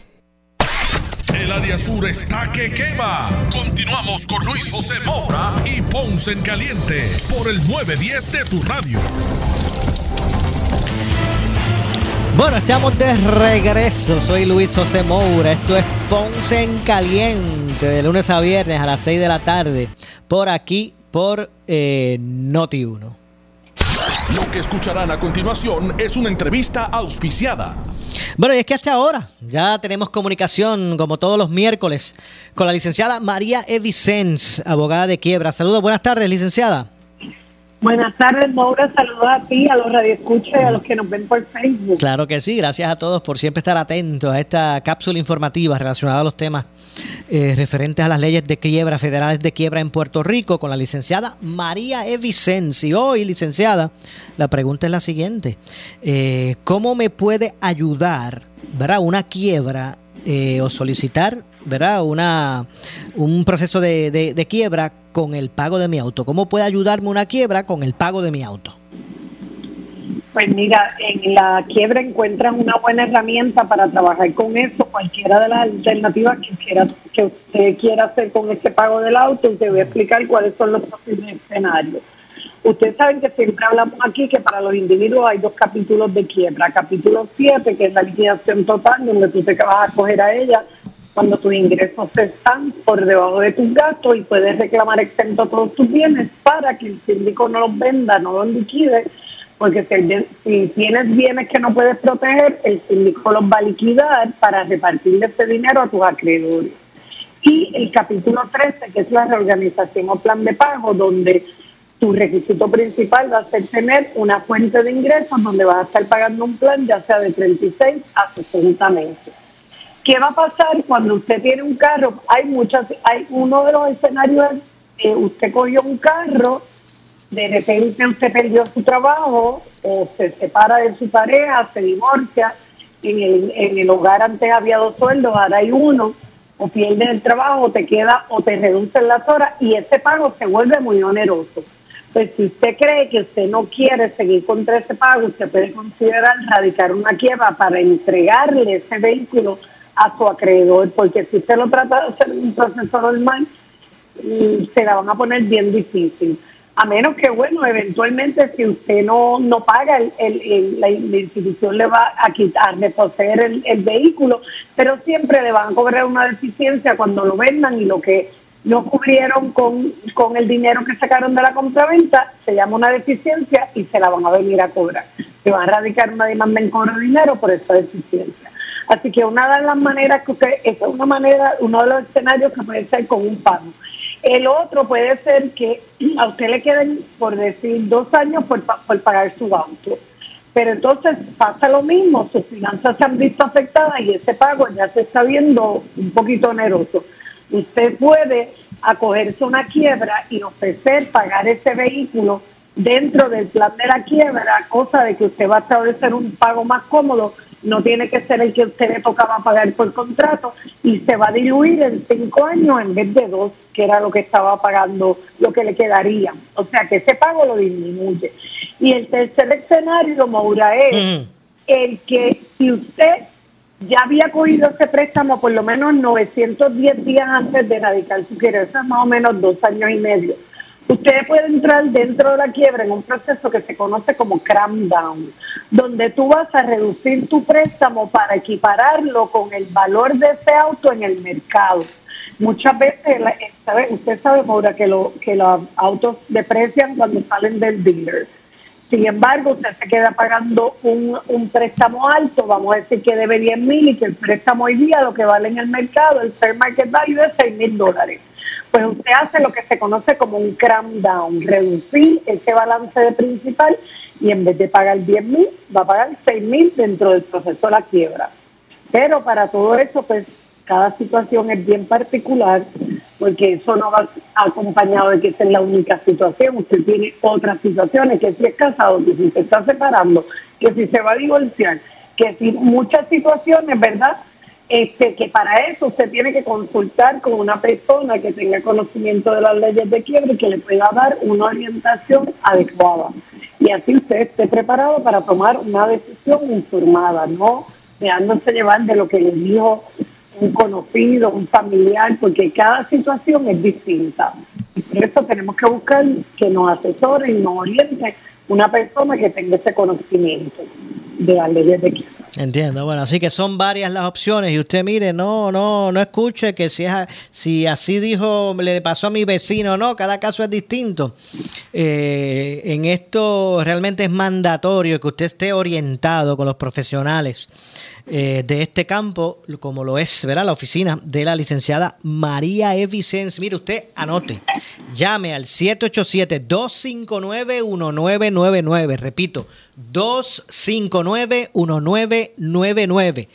El área sur está que quema. Continuamos con Luis José Moura y Ponce en Caliente por el 910 de tu radio. Bueno, estamos de regreso. Soy Luis José Moura. Esto es Ponce en Caliente de lunes a viernes a las 6 de la tarde. Por aquí, por eh, Noti 1. Lo que escucharán a continuación es una entrevista auspiciada. Bueno, y es que hasta ahora ya tenemos comunicación, como todos los miércoles, con la licenciada María Evicens, abogada de quiebra. Saludos, buenas tardes, licenciada. Buenas tardes, Maura. Saludos a ti, a los radioescuchas y a los que nos ven por Facebook. Claro que sí. Gracias a todos por siempre estar atentos a esta cápsula informativa relacionada a los temas eh, referentes a las leyes de quiebra, federales de quiebra en Puerto Rico, con la licenciada María E. Y hoy, licenciada, la pregunta es la siguiente. Eh, ¿Cómo me puede ayudar ¿verdad? una quiebra eh, o solicitar ¿verdad? Una, un proceso de, de, quiebra con el pago de mi auto. ¿Cómo puede ayudarme una quiebra con el pago de mi auto? Pues mira, en la quiebra encuentras una buena herramienta para trabajar con eso, cualquiera de las alternativas que quiera que usted quiera hacer con ese pago del auto, te voy a explicar cuáles son los posibles escenarios. Ustedes saben que siempre hablamos aquí que para los individuos hay dos capítulos de quiebra. Capítulo 7, que es la liquidación total, donde tú te vas a coger a ella cuando tus ingresos están por debajo de tus gastos y puedes reclamar exento todos tus bienes para que el síndico no los venda, no los liquide, porque si, tienes bienes que no puedes proteger, el síndico los va a liquidar para repartirle ese dinero a tus acreedores. Y el capítulo 13, que es la reorganización o plan de pago, donde tu requisito principal va a ser tener una fuente de ingresos donde vas a estar pagando un plan ya sea de 36 a 60 meses. ¿Qué va a pasar cuando usted tiene un carro? Hay muchas, hay uno de los escenarios, eh, usted cogió un carro, de repente usted perdió su trabajo o se separa de su pareja, se divorcia, en el, en el hogar antes había dos sueldos, ahora hay uno, o pierdes el trabajo, o te queda o te reducen las horas y ese pago se vuelve muy oneroso. Pues si usted cree que usted no quiere seguir contra ese pago, usted puede considerar radicar una quiebra para entregarle ese vehículo a su acreedor, porque si usted lo trata de hacer un proceso normal, mm, se la van a poner bien difícil. A menos que, bueno, eventualmente si usted no, no paga, el, la, institución le va a quitar de poseer el, vehículo, pero siempre le van a cobrar una deficiencia cuando lo vendan y lo que no cubrieron con, con el dinero que sacaron de la compraventa, se llama una deficiencia y se la van a venir a cobrar. Se va a radicar una demanda en cobro dinero por esa deficiencia. Así que una de las maneras que usted, es una manera, uno de los escenarios que puede ser con un pago. El otro puede ser que a usted le queden, por decir, dos años por, pagar su auto. Pero entonces pasa lo mismo, sus finanzas se han visto afectadas y ese pago ya se está viendo un poquito oneroso. Usted puede acogerse una quiebra y ofrecer pagar ese vehículo dentro del plan de la quiebra, cosa de que usted va a establecer un pago más cómodo no tiene que ser el que usted le tocaba pagar por contrato y se va a diluir en cinco años en vez de dos, que era lo que estaba pagando, lo que le quedaría. O sea que ese pago lo disminuye. Y el tercer escenario, Maura, es el que si usted ya había cogido ese préstamo por lo menos 910 días antes de radicar su quiere, eso es más o menos dos años y medio Usted puede entrar dentro de la quiebra en un proceso que se conoce como cram down, donde tú vas a reducir tu préstamo para equipararlo con el valor de ese auto en el mercado. Muchas veces, usted sabe, Maura, que, lo, que los autos deprecian cuando salen del dealer. Sin embargo, usted se queda pagando un, un, préstamo alto, vamos a decir que debe 10 mil y que el préstamo hoy día lo que vale en el mercado, el fair market value es 6 mil dólares pues usted hace lo que se conoce como un cram down, reducir ese balance de principal y en vez de pagar 10 mil, va a pagar 6 mil dentro del proceso de la quiebra. Pero para todo eso, pues cada situación es bien particular, porque eso no va acompañado de que esa es la única situación. Usted tiene otras situaciones, que si es casado, que si se está separando, que si se va a divorciar, que si muchas situaciones, ¿verdad? Este, que para eso usted tiene que consultar con una persona que tenga conocimiento de las leyes de quiebra y que le pueda dar una orientación adecuada. Y así usted esté preparado para tomar una decisión informada, no dejándose llevar de lo que le dijo un conocido, un familiar, porque cada situación es distinta. Y por eso tenemos que buscar que nos asesore y nos oriente una persona que tenga ese conocimiento de las leyes de quiebra. Entiendo, bueno, así que son varias las opciones y usted mire, no, no, no escuche que si, es, si así dijo, le pasó a mi vecino, no, cada caso es distinto. Eh, en esto realmente es mandatorio que usted esté orientado con los profesionales eh, de este campo, como lo es, ¿verdad? La oficina de la licenciada María E. Mire, usted anote, llame al 787-259-1999. Repito, 259-1999.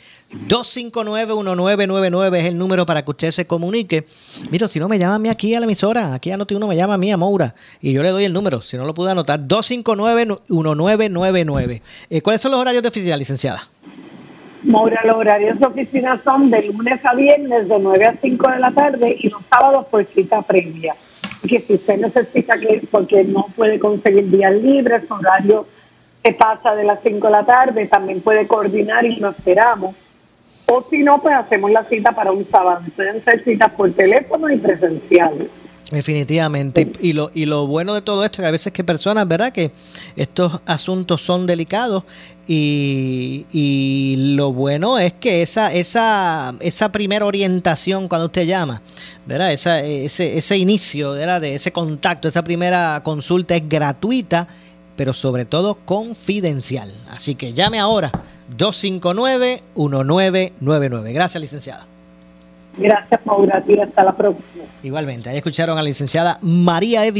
259-1999 es el número para que usted se comunique. Mira, si no me llama a mí aquí a la emisora, aquí anote uno, me llama a mí, a Moura, y yo le doy el número, si no lo pude anotar, 259-1999. Eh, ¿Cuáles son los horarios de oficina, licenciada? Maura, los horarios de oficina son de lunes a viernes de 9 a 5 de la tarde y los sábados por cita previa. Que si usted necesita que, porque no puede conseguir días libres, horario se pasa de las 5 de la tarde, también puede coordinar y lo esperamos. O si no, pues hacemos la cita para un sábado. Pueden ser citas por teléfono y presenciales. Definitivamente. Y, lo, y lo bueno de todo esto es que a veces que personas, ¿verdad? Que estos asuntos son delicados y, y, lo bueno es que esa, esa, esa primera orientación cuando usted llama, ¿verdad? Esa, ese, ese inicio, ¿verdad? De ese contacto, esa primera consulta es gratuita, pero sobre todo confidencial. Así que llame ahora 259-1999. Gracias, licenciada. Gracias, Maura. Hasta la próxima. Igualmente, ahí escucharon a la licenciada María E.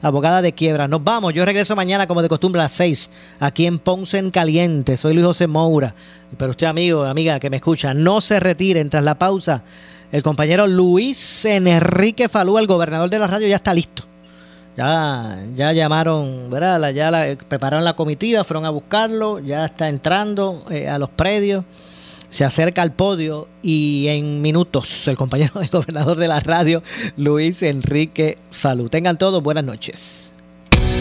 abogada de quiebra. Nos vamos, yo regreso mañana como de costumbre a las 6, aquí en Ponce en Caliente. Soy Luis José Moura. Pero usted, amigo, amiga que me escucha, no se retiren tras la pausa. El compañero Luis Enrique Falú, el gobernador de la radio, ya está listo. Ya, ya llamaron, ¿verdad? Ya la, prepararon la comitiva, fueron a buscarlo, ya está entrando eh, a los predios se acerca al podio y en minutos el compañero del gobernador de la radio, Luis Enrique Falú. Tengan todos buenas noches.